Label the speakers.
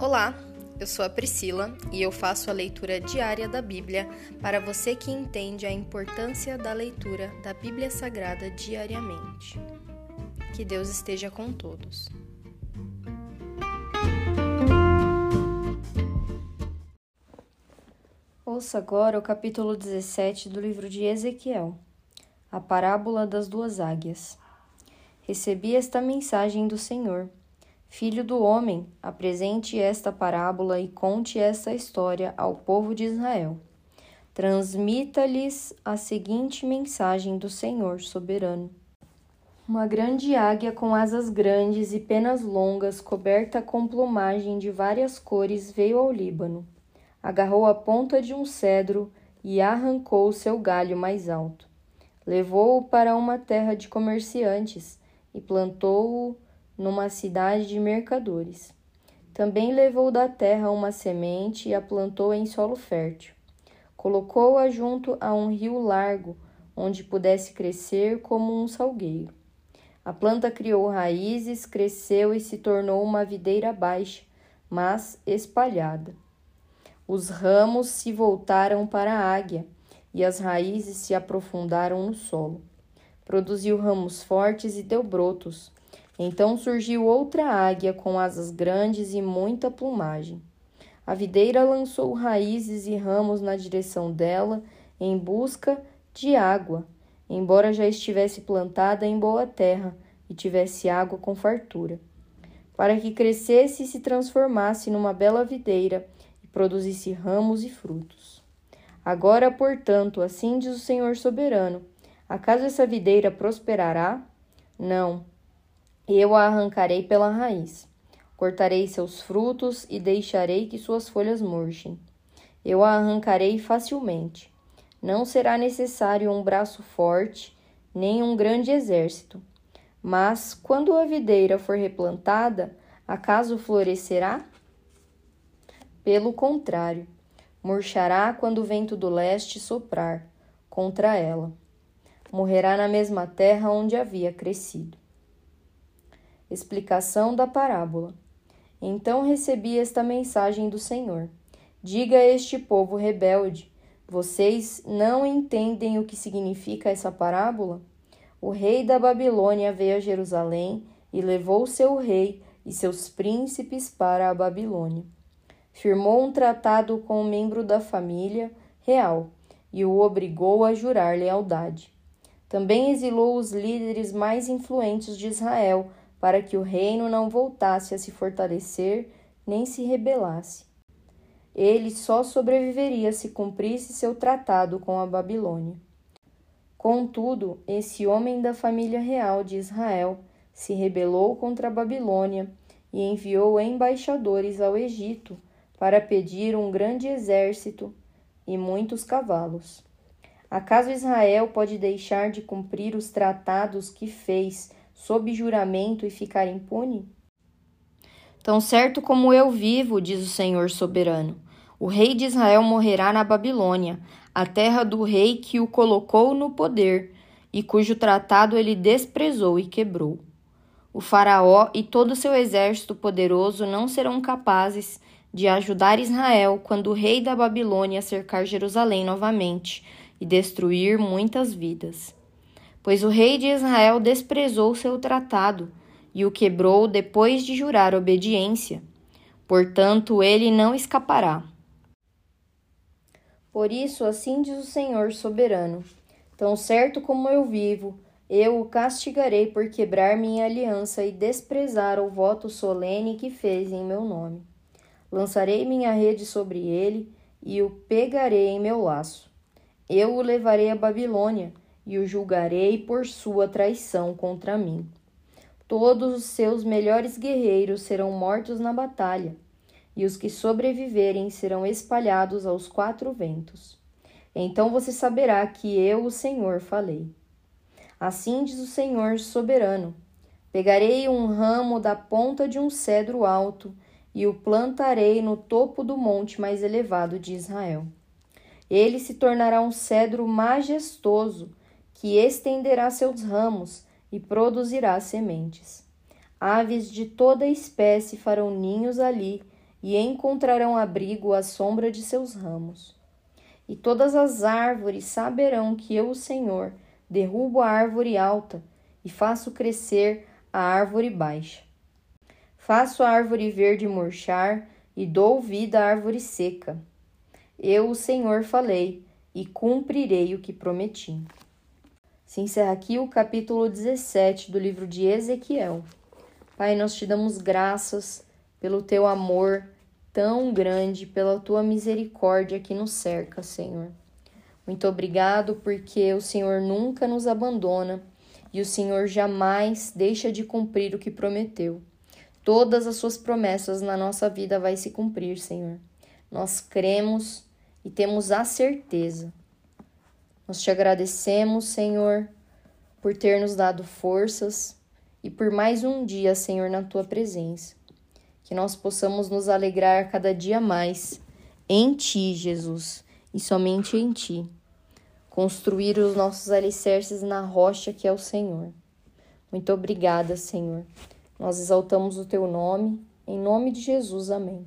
Speaker 1: Olá, eu sou a Priscila e eu faço a leitura diária da Bíblia para você que entende a importância da leitura da Bíblia Sagrada diariamente. Que Deus esteja com todos.
Speaker 2: Ouça agora o capítulo 17 do livro de Ezequiel, a parábola das duas águias. Recebi esta mensagem do Senhor Filho do homem, apresente esta parábola e conte esta história ao povo de Israel. Transmita-lhes a seguinte mensagem do Senhor soberano. Uma grande águia com asas grandes e penas longas, coberta com plumagem de várias cores, veio ao Líbano. Agarrou a ponta de um cedro e arrancou o seu galho mais alto. Levou-o para uma terra de comerciantes e plantou-o numa cidade de mercadores. Também levou da terra uma semente e a plantou em solo fértil. Colocou-a junto a um rio largo, onde pudesse crescer como um salgueiro. A planta criou raízes, cresceu e se tornou uma videira baixa, mas espalhada. Os ramos se voltaram para a águia e as raízes se aprofundaram no solo. Produziu ramos fortes e deu brotos, então surgiu outra águia com asas grandes e muita plumagem. A videira lançou raízes e ramos na direção dela em busca de água, embora já estivesse plantada em boa terra e tivesse água com fartura, para que crescesse e se transformasse numa bela videira e produzisse ramos e frutos. Agora, portanto, assim diz o Senhor soberano: acaso essa videira prosperará? Não, eu a arrancarei pela raiz. Cortarei seus frutos e deixarei que suas folhas murchem. Eu a arrancarei facilmente. Não será necessário um braço forte, nem um grande exército. Mas, quando a videira for replantada, acaso florescerá? Pelo contrário, murchará quando o vento do leste soprar contra ela. Morrerá na mesma terra onde havia crescido. Explicação da parábola. Então recebi esta mensagem do Senhor: Diga a este povo rebelde: Vocês não entendem o que significa essa parábola? O rei da Babilônia veio a Jerusalém e levou seu rei e seus príncipes para a Babilônia. Firmou um tratado com um membro da família real e o obrigou a jurar lealdade. Também exilou os líderes mais influentes de Israel para que o reino não voltasse a se fortalecer nem se rebelasse. Ele só sobreviveria se cumprisse seu tratado com a Babilônia. Contudo, esse homem da família real de Israel se rebelou contra a Babilônia e enviou embaixadores ao Egito para pedir um grande exército e muitos cavalos. Acaso Israel pode deixar de cumprir os tratados que fez sob juramento e ficar impune? Tão certo como eu vivo, diz o Senhor soberano, o rei de Israel morrerá na Babilônia, a terra do rei que o colocou no poder e cujo tratado ele desprezou e quebrou. O Faraó e todo o seu exército poderoso não serão capazes de ajudar Israel quando o rei da Babilônia cercar Jerusalém novamente e destruir muitas vidas pois o rei de Israel desprezou seu tratado e o quebrou depois de jurar obediência. Portanto, ele não escapará. Por isso, assim diz o Senhor soberano: Tão certo como eu vivo, eu o castigarei por quebrar minha aliança e desprezar o voto solene que fez em meu nome. Lançarei minha rede sobre ele e o pegarei em meu laço. Eu o levarei à Babilônia e o julgarei por sua traição contra mim. Todos os seus melhores guerreiros serão mortos na batalha, e os que sobreviverem serão espalhados aos quatro ventos. Então você saberá que eu, o Senhor, falei. Assim diz o Senhor soberano: Pegarei um ramo da ponta de um cedro alto e o plantarei no topo do monte mais elevado de Israel. Ele se tornará um cedro majestoso que estenderá seus ramos e produzirá sementes. Aves de toda espécie farão ninhos ali, e encontrarão abrigo à sombra de seus ramos. E todas as árvores saberão que eu, o Senhor, derrubo a árvore alta e faço crescer a árvore baixa. Faço a árvore verde murchar e dou vida à árvore seca. Eu, o Senhor, falei e cumprirei o que prometi. Se encerra aqui o capítulo 17 do livro de Ezequiel. Pai, nós te damos graças pelo teu amor tão grande, pela tua misericórdia que nos cerca, Senhor. Muito obrigado porque o Senhor nunca nos abandona e o Senhor jamais deixa de cumprir o que prometeu. Todas as suas promessas na nossa vida vai se cumprir, Senhor. Nós cremos e temos a certeza. Nós te agradecemos, Senhor, por ter nos dado forças e por mais um dia, Senhor, na tua presença. Que nós possamos nos alegrar cada dia mais em ti, Jesus, e somente em ti construir os nossos alicerces na rocha que é o Senhor. Muito obrigada, Senhor. Nós exaltamos o teu nome, em nome de Jesus. Amém.